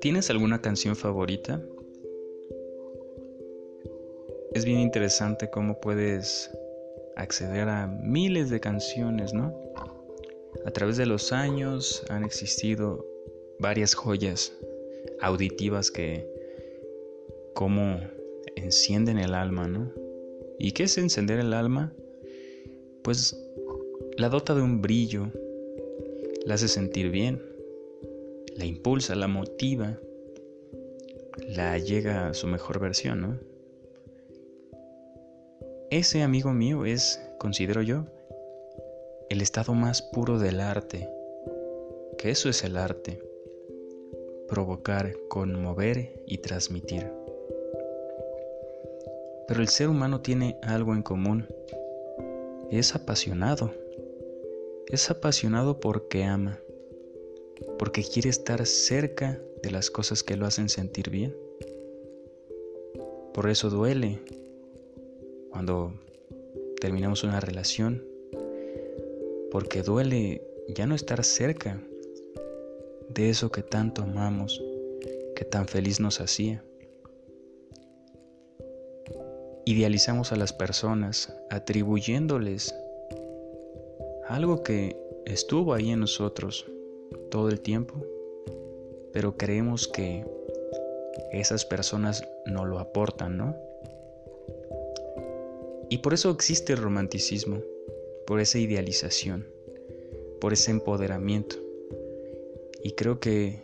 ¿Tienes alguna canción favorita? Es bien interesante cómo puedes acceder a miles de canciones, ¿no? A través de los años han existido varias joyas auditivas que como encienden el alma, ¿no? ¿Y qué es encender el alma? Pues la dota de un brillo, la hace sentir bien, la impulsa, la motiva, la llega a su mejor versión, ¿no? Ese amigo mío es, considero yo, el estado más puro del arte, que eso es el arte, provocar, conmover y transmitir. Pero el ser humano tiene algo en común, es apasionado, es apasionado porque ama porque quiere estar cerca de las cosas que lo hacen sentir bien. Por eso duele cuando terminamos una relación, porque duele ya no estar cerca de eso que tanto amamos, que tan feliz nos hacía. Idealizamos a las personas atribuyéndoles algo que estuvo ahí en nosotros, todo el tiempo, pero creemos que esas personas no lo aportan, ¿no? Y por eso existe el romanticismo, por esa idealización, por ese empoderamiento. Y creo que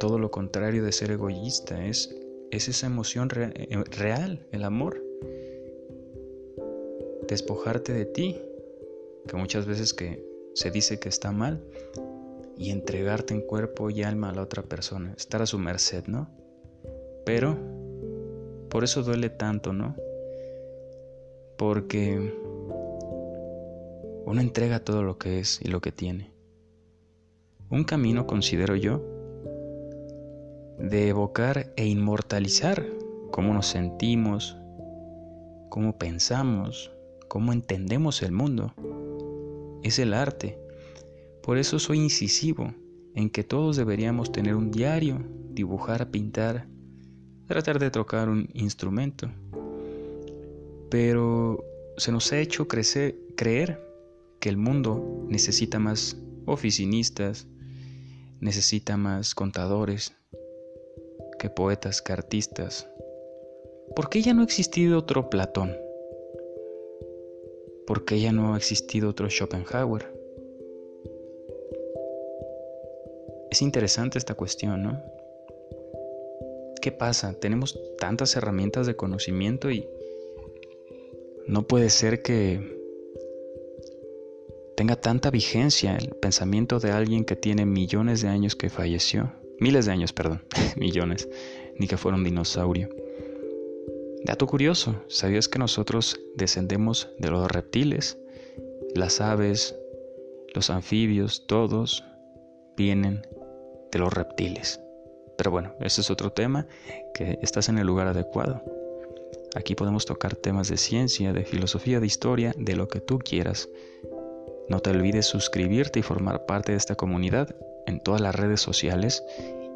todo lo contrario de ser egoísta es, es esa emoción eh, real, el amor. Despojarte de ti, que muchas veces que se dice que está mal, y entregarte en cuerpo y alma a la otra persona, estar a su merced, ¿no? Pero por eso duele tanto, ¿no? Porque uno entrega todo lo que es y lo que tiene. Un camino, considero yo, de evocar e inmortalizar cómo nos sentimos, cómo pensamos, cómo entendemos el mundo, es el arte por eso soy incisivo en que todos deberíamos tener un diario, dibujar, pintar, tratar de tocar un instrumento. Pero se nos ha hecho crecer, creer que el mundo necesita más oficinistas, necesita más contadores, que poetas, que artistas. ¿Por qué ya no ha existido otro Platón? ¿Por qué ya no ha existido otro Schopenhauer? Es interesante esta cuestión, ¿no? ¿Qué pasa? Tenemos tantas herramientas de conocimiento y no puede ser que tenga tanta vigencia el pensamiento de alguien que tiene millones de años que falleció. Miles de años, perdón, millones, ni que fuera un dinosaurio. Dato curioso, ¿sabías que nosotros descendemos de los reptiles? Las aves, los anfibios, todos vienen de los reptiles. Pero bueno, ese es otro tema que estás en el lugar adecuado. Aquí podemos tocar temas de ciencia, de filosofía, de historia, de lo que tú quieras. No te olvides suscribirte y formar parte de esta comunidad en todas las redes sociales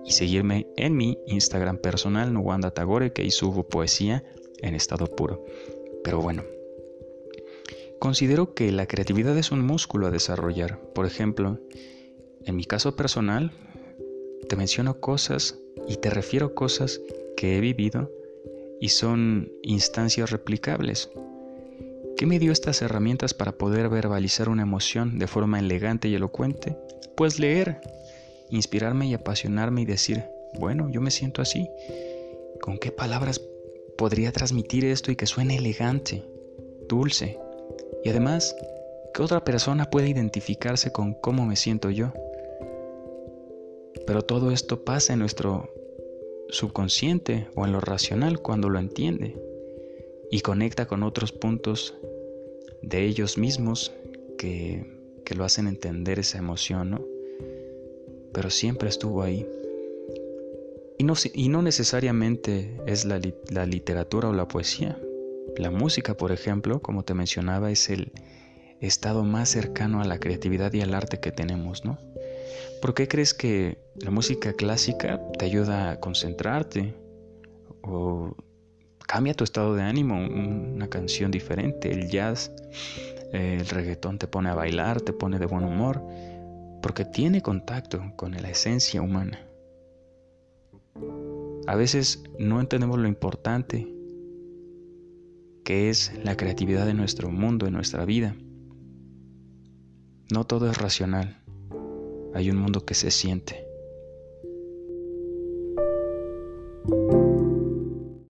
y seguirme en mi Instagram personal, Nuwanda Tagore, que ahí subo poesía en estado puro. Pero bueno, considero que la creatividad es un músculo a desarrollar. Por ejemplo, en mi caso personal, te menciono cosas y te refiero cosas que he vivido y son instancias replicables. ¿Qué me dio estas herramientas para poder verbalizar una emoción de forma elegante y elocuente? Pues leer, inspirarme y apasionarme y decir, bueno, yo me siento así. ¿Con qué palabras podría transmitir esto y que suene elegante, dulce? Y además, que otra persona pueda identificarse con cómo me siento yo. Pero todo esto pasa en nuestro subconsciente o en lo racional cuando lo entiende y conecta con otros puntos de ellos mismos que, lo hacen entender esa emoción, ¿no? Pero siempre estuvo ahí. Y no, y no necesariamente es la, la literatura o la poesía. La música, por ejemplo, como te mencionaba, es el estado más cercano a la creatividad y al arte que tenemos, ¿no? ¿Por qué crees que la música clásica te ayuda a concentrarte? ¿O cambia tu estado de ánimo? Una canción diferente, el jazz, el reggaetón te pone a bailar, te pone de buen humor, porque tiene contacto con la esencia humana. A veces no entendemos lo importante que es la creatividad de nuestro mundo, en nuestra vida. No todo es racional, hay un mundo que se siente.